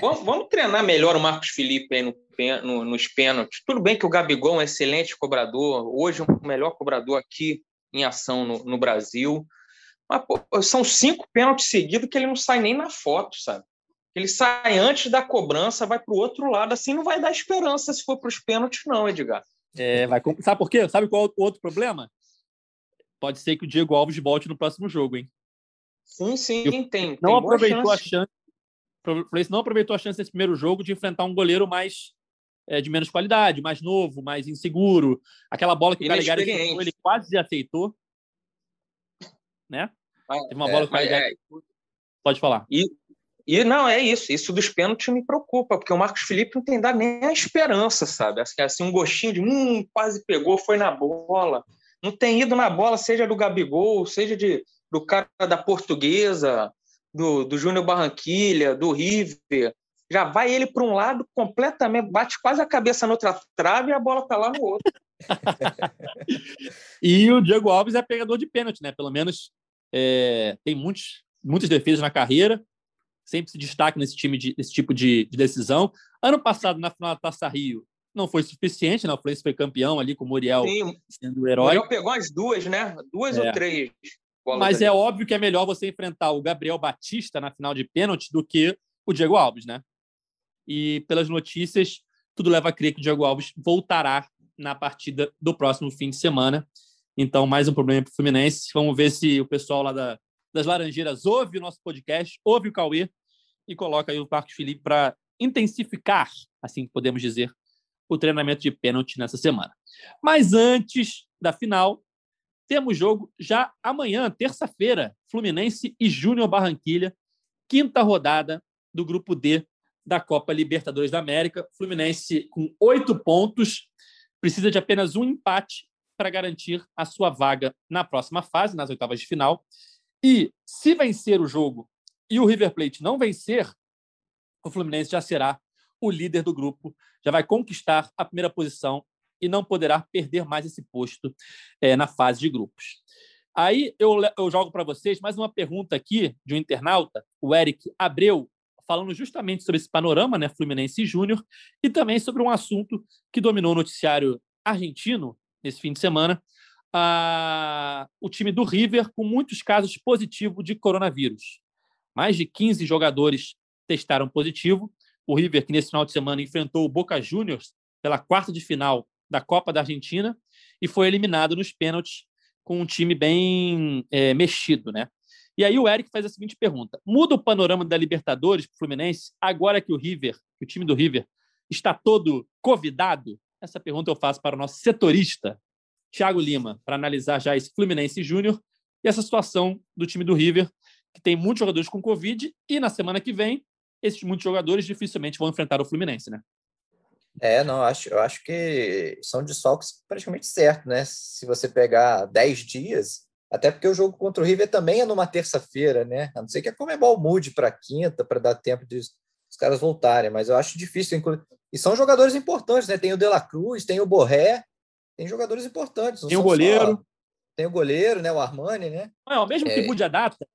vamos, vamos, treinar melhor o Marcos Felipe aí no, no, nos pênaltis. Tudo bem que o Gabigol é um excelente cobrador, hoje o melhor cobrador aqui em ação no, no Brasil. Mas pô, são cinco pênaltis seguidos que ele não sai nem na foto, sabe? Ele sai antes da cobrança, vai para o outro lado, assim não vai dar esperança se for para os pênaltis, não, Edgar. É, vai... Sabe por quê? Sabe qual é o outro problema? Pode ser que o Diego Alves volte no próximo jogo, hein? Sim, sim, tem. Não tem aproveitou chance. a chance. Não aproveitou a chance nesse primeiro jogo de enfrentar um goleiro mais é, de menos qualidade, mais novo, mais inseguro. Aquela bola que o Caligari chutou, ele quase aceitou. Né? Ah, Teve uma é, bola que o Caligari... É... Pode falar. E, e não, é isso. Isso dos pênaltis me preocupa, porque o Marcos Felipe não tem dado nem a esperança, sabe? Assim, um gostinho de hum, quase pegou, foi na bola. Não tem ido na bola, seja do Gabigol, seja de do cara da Portuguesa, do, do Júnior Barranquilha, do River. Já vai ele para um lado completamente, bate quase a cabeça na outra trave e a bola está lá no outro. e o Diego Alves é pegador de pênalti, né? Pelo menos é, tem muitos, muitas defesas na carreira, sempre se destaca nesse time de, nesse tipo de, de, decisão. Ano passado, na final da Taça Rio, não foi suficiente, né? O Fluminense foi campeão ali com o Muriel Sim, sendo o herói. O Muriel pegou as duas, né? Duas é. ou três. Mas é óbvio que é melhor você enfrentar o Gabriel Batista na final de pênalti do que o Diego Alves, né? E pelas notícias, tudo leva a crer que o Diego Alves voltará na partida do próximo fim de semana. Então, mais um problema para o Fluminense. Vamos ver se o pessoal lá da, das Laranjeiras ouve o nosso podcast, ouve o Cauê e coloca aí o Marcos Felipe para intensificar, assim podemos dizer, o treinamento de pênalti nessa semana. Mas antes da final, temos jogo já amanhã, terça-feira, Fluminense e Júnior Barranquilha, quinta rodada do grupo D da Copa Libertadores da América. Fluminense com oito pontos, precisa de apenas um empate para garantir a sua vaga na próxima fase, nas oitavas de final. E se vencer o jogo e o River Plate não vencer, o Fluminense já será o líder do grupo, já vai conquistar a primeira posição e não poderá perder mais esse posto é, na fase de grupos. Aí eu, eu jogo para vocês mais uma pergunta aqui de um internauta, o Eric Abreu, falando justamente sobre esse panorama, né, Fluminense Júnior, e também sobre um assunto que dominou o noticiário argentino nesse fim de semana, o time do River com muitos casos positivos de coronavírus. Mais de 15 jogadores testaram positivo. O River, que nesse final de semana enfrentou o Boca Juniors pela quarta de final da Copa da Argentina e foi eliminado nos pênaltis com um time bem é, mexido, né? E aí o Eric faz a seguinte pergunta: muda o panorama da Libertadores para o Fluminense agora que o River, que o time do River, está todo convidado? Essa pergunta eu faço para o nosso setorista, Thiago Lima, para analisar já esse Fluminense Júnior e essa situação do time do River, que tem muitos jogadores com Covid, e na semana que vem, esses muitos jogadores dificilmente vão enfrentar o Fluminense, né? É, não, eu acho, eu acho que são desfalques praticamente certos, né? Se você pegar 10 dias, até porque o jogo contra o River também é numa terça-feira, né? A não ser que a Comebol mude para quinta, para dar tempo de os caras voltarem, mas eu acho difícil incluir. E são jogadores importantes, né? Tem o De La Cruz, tem o Borré, tem jogadores importantes. Tem o goleiro. Só... Tem o goleiro, né? O Armani, né? Não, mesmo que é... mude a data,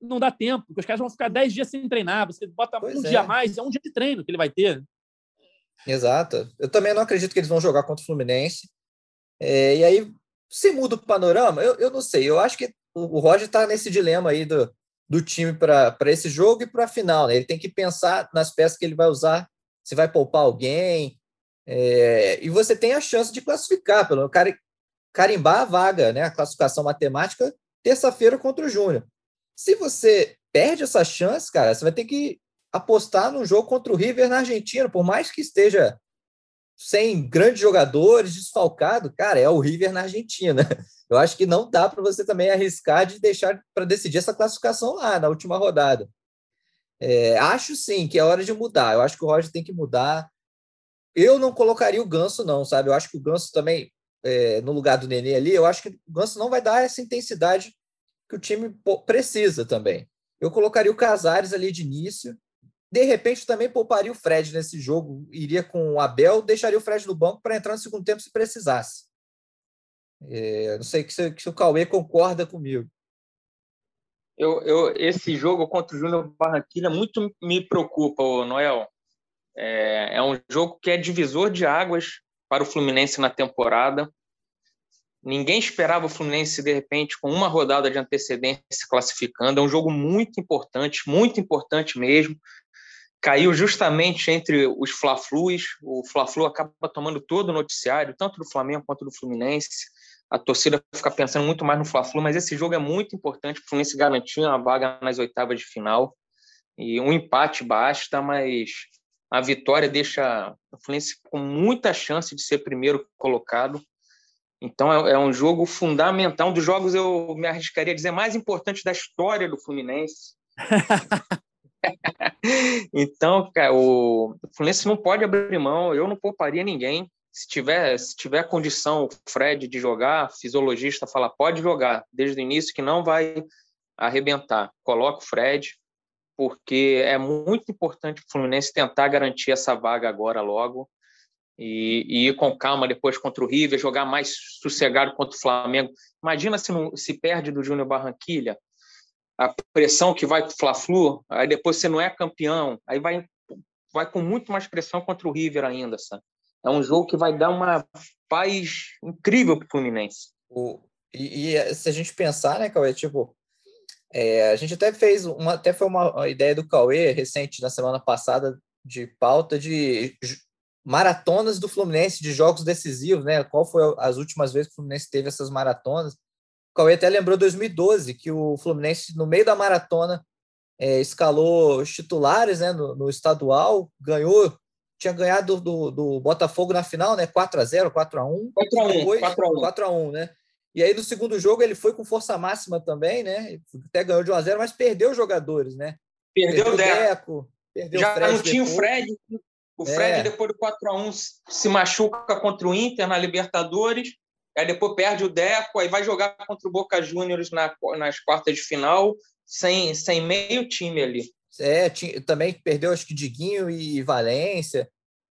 não dá tempo, porque os caras vão ficar 10 dias sem treinar. Você bota pois um é. dia a mais, é um dia de treino que ele vai ter. Exato. Eu também não acredito que eles vão jogar contra o Fluminense. É, e aí, se muda o panorama, eu, eu não sei. Eu acho que o, o Roger está nesse dilema aí do, do time para esse jogo e para a final. Né? Ele tem que pensar nas peças que ele vai usar, se vai poupar alguém. É, e você tem a chance de classificar, pelo cara, carimbar a vaga, né? a classificação matemática, terça-feira contra o Júnior. Se você perde essa chance, cara, você vai ter que apostar no jogo contra o River na Argentina, por mais que esteja sem grandes jogadores, desfalcado, cara, é o River na Argentina. Eu acho que não dá para você também arriscar de deixar para decidir essa classificação lá na última rodada. É, acho sim que é hora de mudar. Eu acho que o Roger tem que mudar. Eu não colocaria o Ganso, não, sabe? Eu acho que o Ganso também, é, no lugar do Nenê ali, eu acho que o Ganso não vai dar essa intensidade que o time precisa também. Eu colocaria o Casares ali de início, de repente, também pouparia o Fred nesse jogo, iria com o Abel, deixaria o Fred no banco para entrar no segundo tempo se precisasse. É, não sei se, que o Cauê concorda comigo. Eu, eu, esse jogo contra o Júnior Barranquilla muito me preocupa, Noel. É, é um jogo que é divisor de águas para o Fluminense na temporada. Ninguém esperava o Fluminense, de repente, com uma rodada de antecedência se classificando. É um jogo muito importante, muito importante mesmo caiu justamente entre os Fla-Flus. O Fla-Flu acaba tomando todo o noticiário, tanto do Flamengo quanto do Fluminense. A torcida fica pensando muito mais no Fla-Flu, mas esse jogo é muito importante para o Fluminense garantir uma vaga nas oitavas de final. E um empate basta, mas a vitória deixa o Fluminense com muita chance de ser primeiro colocado. Então é, é um jogo fundamental, um dos jogos eu me arriscaria a dizer mais importante da história do Fluminense. então, cara, o Fluminense não pode abrir mão, eu não pouparia ninguém. Se tiver, se tiver condição, o Fred de jogar, fisiologista fala, pode jogar, desde o início que não vai arrebentar. Coloca o Fred, porque é muito importante o Fluminense tentar garantir essa vaga agora logo e, e, ir com calma depois contra o River, jogar mais sossegado contra o Flamengo. Imagina se, não, se perde do Júnior Barranquilha, a pressão que vai para o Fla-Flu, aí depois você não é campeão, aí vai, vai com muito mais pressão contra o River ainda, sabe? É um jogo que vai dar uma paz incrível para o Fluminense. E, e, se a gente pensar, né, Cauê, tipo, é, a gente até fez uma, até foi uma, ideia do Cauê recente na semana passada de pauta de maratonas do Fluminense de jogos decisivos, né? Qual foi as últimas vezes que o Fluminense teve essas maratonas? O Cauê até lembrou 2012, que o Fluminense, no meio da maratona, é, escalou os titulares né, no, no, estadual, ganhou, tinha ganhado do, do Botafogo na final, né? 4x0, 4x1. 4x1, 4x1, né? E aí, no segundo jogo, ele foi com força máxima também, né? Até ganhou de 1x0, mas perdeu os jogadores, né? Perdeu, perdeu o Deco. Perdeu Já o Fred não tinha o Fred. O Fred, é. depois do 4x1, se machuca contra o Inter na Libertadores aí depois perde o Deco, aí vai jogar contra o Boca Juniors na, nas quartas de final, sem, sem meio time ali. É, também perdeu acho que Diguinho e Valência.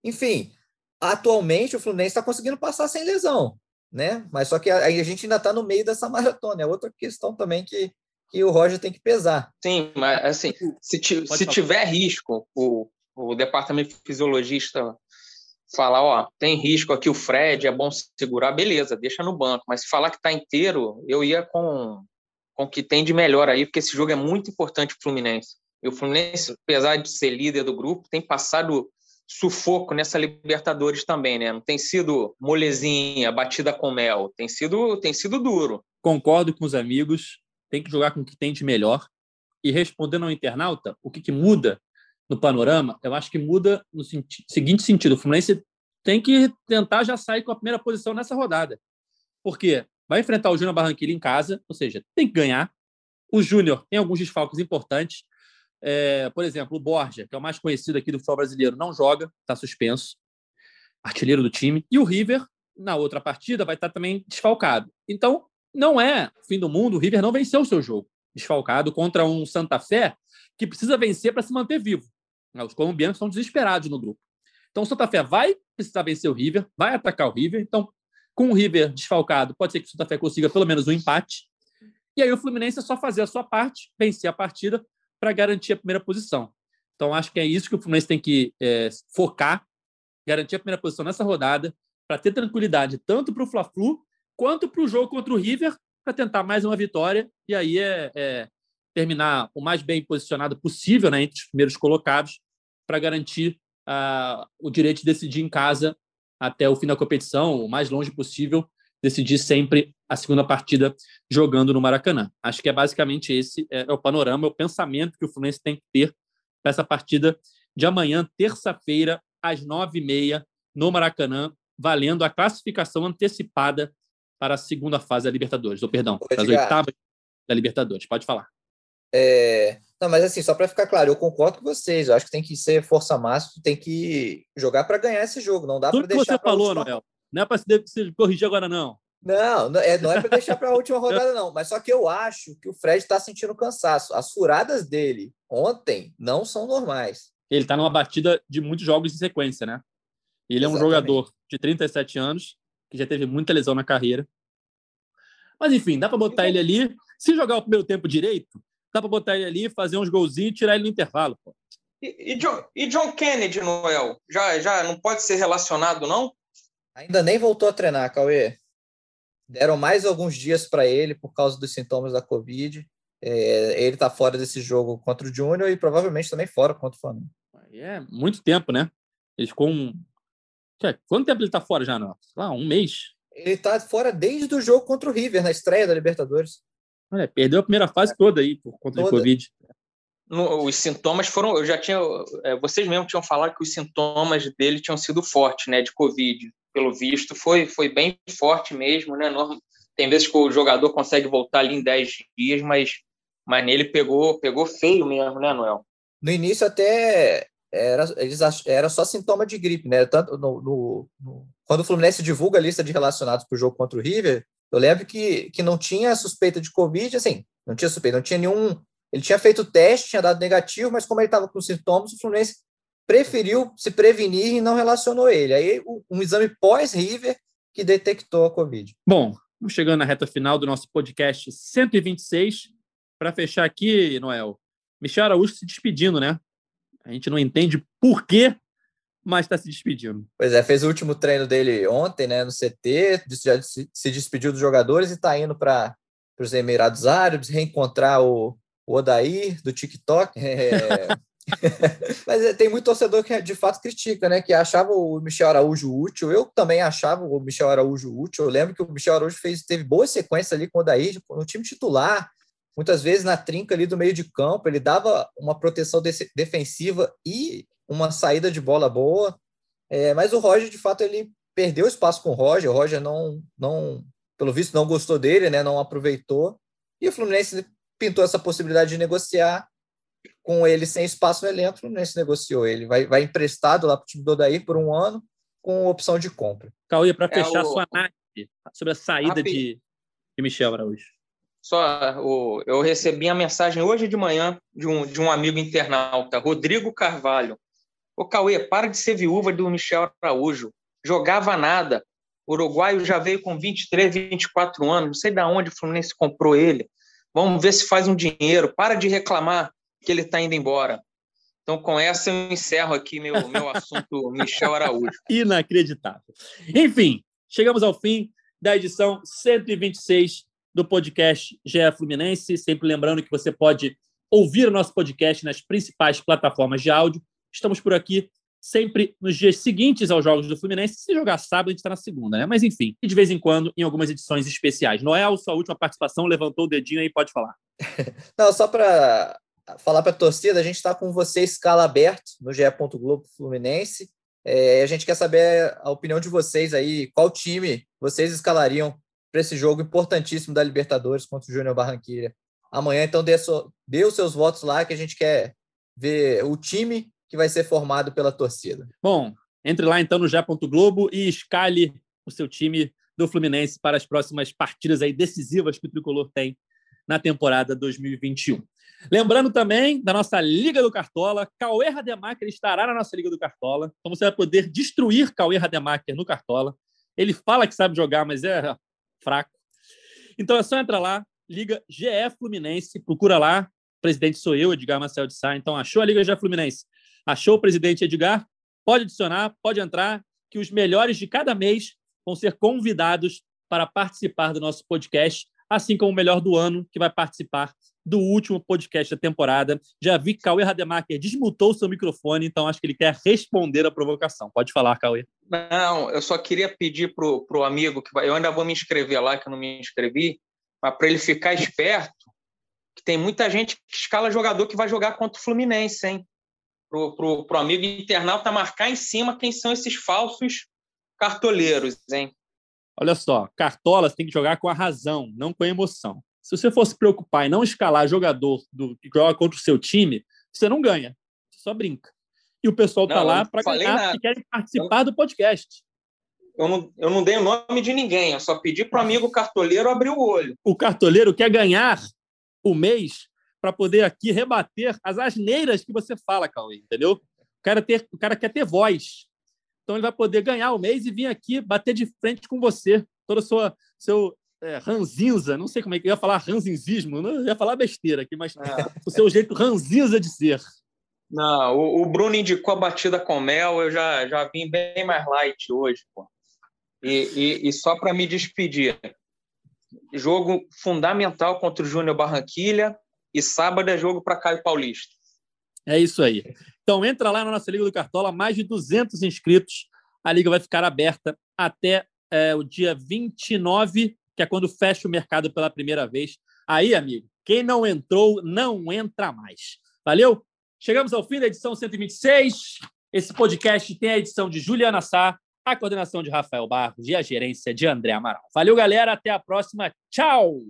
Enfim, atualmente o Fluminense está conseguindo passar sem lesão, né? Mas só que aí a gente ainda está no meio dessa maratona. É outra questão também que, que o Roger tem que pesar. Sim, mas assim, se, se tiver risco, o, o departamento fisiologista falar, ó, tem risco aqui o Fred, é bom segurar, beleza, deixa no banco. Mas se falar que está inteiro, eu ia com, com o que tem de melhor aí, porque esse jogo é muito importante para o Fluminense. E o Fluminense, apesar de ser líder do grupo, tem passado sufoco nessa Libertadores também, né? Não tem sido molezinha, batida com mel, tem sido, tem sido duro. Concordo com os amigos. tem que jogar com o que tem de melhor. E respondendo ao internauta, o que, que muda no panorama, eu acho que muda no seguinte sentido: o Fluminense tem que tentar já sair com a primeira posição nessa rodada. Porque vai enfrentar o Júnior Barranquilla em casa, ou seja, tem que ganhar. O Júnior tem alguns desfalques importantes. É, por exemplo, o Borja, que é o mais conhecido aqui do futebol brasileiro, não joga, está suspenso, artilheiro do time. E o River, na outra partida, vai estar também desfalcado. Então, não é fim do mundo, o River não venceu o seu jogo desfalcado contra um Santa Fé que precisa vencer para se manter vivo. Os colombianos estão desesperados no grupo. Então, o Santa Fé vai precisar vencer o River, vai atacar o River. Então, com o River desfalcado, pode ser que o Santa Fé consiga pelo menos um empate. E aí o Fluminense é só fazer a sua parte, vencer a partida para garantir a primeira posição. Então, acho que é isso que o Fluminense tem que é, focar, garantir a primeira posição nessa rodada, para ter tranquilidade tanto para o Fla-Flu quanto para o jogo contra o River, para tentar mais uma vitória e aí é, é, terminar o mais bem posicionado possível né, entre os primeiros colocados para garantir uh, o direito de decidir em casa até o fim da competição, o mais longe possível, decidir sempre a segunda partida jogando no Maracanã. Acho que é basicamente esse é, é o panorama, é o pensamento que o Fluminense tem que ter para essa partida de amanhã, terça-feira, às nove e meia, no Maracanã, valendo a classificação antecipada para a segunda fase da Libertadores, ou perdão, para as oitavas da Libertadores. Pode falar. É... Não, mas assim, só para ficar claro, eu concordo com vocês. Eu acho que tem que ser força máxima, tem que jogar para ganhar esse jogo. Não dá para deixar. Tudo que você falou, última... Noel. Não é para se corrigir agora, não. Não, não é, não é para deixar para a última rodada, não. Mas só que eu acho que o Fred está sentindo cansaço. As furadas dele ontem não são normais. Ele está numa batida de muitos jogos em sequência, né? Ele é um Exatamente. jogador de 37 anos que já teve muita lesão na carreira. Mas enfim, dá para botar ele ali. Se jogar o primeiro tempo direito, dá para botar ele ali, fazer uns golzinhos e tirar ele no intervalo. Pô. E, e, John, e John Kennedy, Noel? Já, já não pode ser relacionado, não? Ainda nem voltou a treinar, Cauê. Deram mais alguns dias para ele por causa dos sintomas da Covid. É, ele está fora desse jogo contra o Júnior e provavelmente também fora contra o Flamengo. É muito tempo, né? Ele ficou um, Quanto tempo ele está fora já, não? Lá, um mês. Ele está fora desde o jogo contra o River, na estreia da Libertadores. Olha, perdeu a primeira fase toda aí por conta toda. de Covid. No, os sintomas foram. Eu já tinha. É, vocês mesmos tinham falado que os sintomas dele tinham sido fortes, né? De Covid. Pelo visto, foi, foi bem forte mesmo, né? Tem vezes que o jogador consegue voltar ali em 10 dias, mas, mas nele pegou, pegou feio mesmo, né, Noel? No início, até era, era só sintoma de gripe, né? Tanto no, no, no, quando o Fluminense divulga a lista de relacionados para o jogo contra o River, eu lembro que, que não tinha suspeita de Covid, assim, não tinha suspeita, não tinha nenhum. Ele tinha feito o teste, tinha dado negativo, mas como ele estava com sintomas, o Fluminense preferiu se prevenir e não relacionou ele. Aí, um exame pós-River que detectou a Covid. Bom, vamos chegando na reta final do nosso podcast 126. Para fechar aqui, Noel, Michel Araújo se despedindo, né? A gente não entende por quê, mas está se despedindo. Pois é, fez o último treino dele ontem, né, no CT, já se despediu dos jogadores e está indo para os Emirados Árabes reencontrar o, o Odair do TikTok. É... Mas é, tem muito torcedor que de fato critica, né? Que achava o Michel Araújo útil. Eu também achava o Michel Araújo útil. Eu lembro que o Michel Araújo fez, teve boa sequência ali com o Odair no time titular muitas vezes na trinca ali do meio de campo, ele dava uma proteção de defensiva e uma saída de bola boa. É, mas o Roger, de fato, ele perdeu espaço com o Roger. O Roger não, não, pelo visto, não gostou dele, né? Não aproveitou. E o Fluminense pintou essa possibilidade de negociar com ele sem espaço no elenco. O Fluminense negociou ele. Vai, vai emprestado lá para o time do Odair por um ano com opção de compra. Cauê, para é fechar é o... sua análise sobre a saída de, de Michel Araújo. Só o, eu recebi a mensagem hoje de manhã de um, de um amigo internauta, Rodrigo Carvalho. Ô Cauê, para de ser viúva do Michel Araújo. Jogava nada. O uruguaio já veio com 23, 24 anos. Não sei de onde o Fluminense comprou ele. Vamos ver se faz um dinheiro. Para de reclamar que ele está indo embora. Então, com essa, eu encerro aqui meu, meu assunto Michel Araújo. Inacreditável. Enfim, chegamos ao fim da edição 126 do podcast GE Fluminense. Sempre lembrando que você pode ouvir o nosso podcast nas principais plataformas de áudio. Estamos por aqui sempre nos dias seguintes aos jogos do Fluminense. Se jogar sábado, a gente está na segunda, né? Mas enfim, e de vez em quando em algumas edições especiais. Noel, sua última participação, levantou o dedinho aí, pode falar. Não, só para falar para a torcida, a gente está com você escala aberto no GE. Globo Fluminense. É, a gente quer saber a opinião de vocês aí, qual time vocês escalariam para esse jogo importantíssimo da Libertadores contra o Júnior Barranquilla. Amanhã, então, dê, so, dê os seus votos lá que a gente quer ver o time que vai ser formado pela torcida. Bom, entre lá então no. Globo e escale o seu time do Fluminense para as próximas partidas aí decisivas que o Tricolor tem na temporada 2021. Lembrando também da nossa Liga do Cartola, Cauê Rademacher estará na nossa Liga do Cartola, então você vai poder destruir Cauê Rademacher no Cartola. Ele fala que sabe jogar, mas é fraco. Então é só entrar lá, Liga GE Fluminense, procura lá, presidente sou eu, Edgar Marcel de Sá, então achou a Liga GE Fluminense, achou o presidente Edgar, pode adicionar, pode entrar, que os melhores de cada mês vão ser convidados para participar do nosso podcast, assim como o melhor do ano, que vai participar do último podcast da temporada. Já vi que Cauê Rademacher desmutou seu microfone, então acho que ele quer responder a provocação. Pode falar, Cauê. Não, eu só queria pedir para o amigo, que vai, eu ainda vou me inscrever lá, que eu não me inscrevi, mas para ele ficar esperto, que tem muita gente que escala jogador que vai jogar contra o Fluminense, hein? Pro, pro, pro amigo internauta marcar em cima quem são esses falsos cartoleiros, hein? Olha só, cartolas tem que jogar com a razão, não com a emoção. Se você for se preocupar em não escalar jogador do, que joga contra o seu time, você não ganha. Você só brinca. E o pessoal está lá para ganhar nada. e querem participar eu, do podcast. Eu não, eu não dei o nome de ninguém, eu só pedi para o amigo cartoleiro abrir o olho. O cartoleiro quer ganhar o mês para poder aqui rebater as asneiras que você fala, Cauê, entendeu? O cara, ter, o cara quer ter voz. Então ele vai poder ganhar o mês e vir aqui bater de frente com você. Todo o seu, seu é, ranzinza, não sei como é que eu ia falar ranzinzismo, não ia falar besteira aqui, mas é. o seu jeito ranzinza de ser. Não, o, o, Bruno indicou a batida com mel, eu já, já vim bem mais light hoje, pô. E, e, e só para me despedir, jogo fundamental contra o Júnior Barranquilha e sábado é jogo para Caio Paulista. É isso aí. Então entra lá na nossa Liga do Cartola, mais de 200 inscritos. A liga vai ficar aberta até é, o dia 29 que é quando fecha o mercado pela primeira vez. Aí, amigo, quem não entrou, não entra mais. Valeu? Chegamos ao fim da edição 126. Esse podcast tem a edição de Juliana Sá, a coordenação de Rafael Barros e a gerência de André Amaral. Valeu, galera. Até a próxima. Tchau!